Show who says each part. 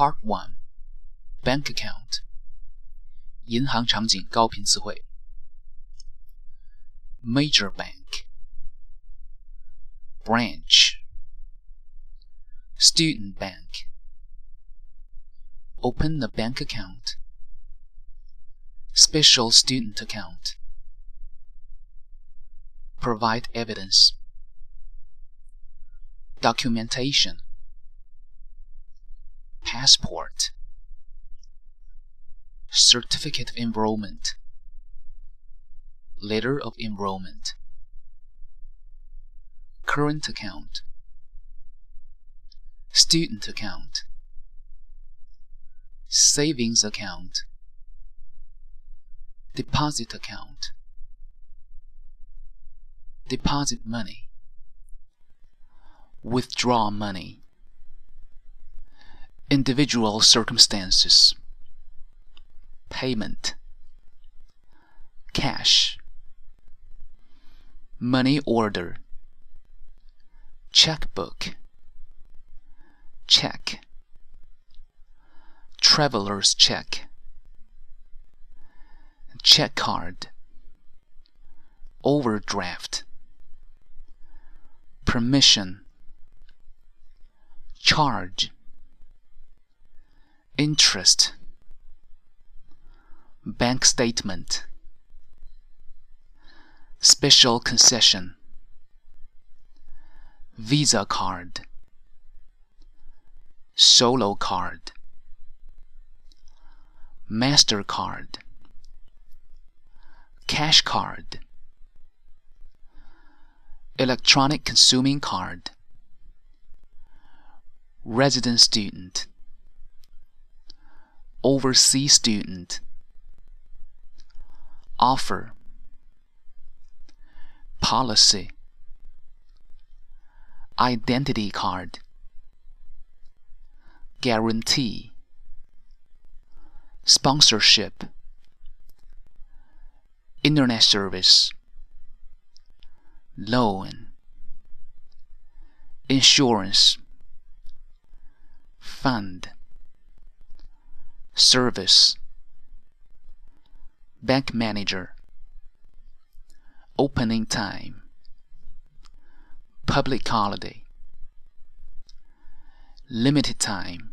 Speaker 1: Part One Bank Account 银行场景高频词汇 Major Bank Branch Student Bank Open a bank account Special Student Account Provide evidence Documentation passport, certificate of enrollment, letter of enrollment, current account, student account, savings account, deposit account, deposit money, withdraw money individual circumstances, payment, cash, money order, checkbook, check, traveler's check, check card, overdraft, permission, charge interest. Bank statement. Special concession. Visa card. Solo card. Mastercard cash card. Electronic consuming card. Resident student overseas student. Offer. Policy. Identity card. Guarantee. Sponsorship. Internet service. Loan. Insurance. Fund service. Bank manager. Opening time. Public holiday. Limited time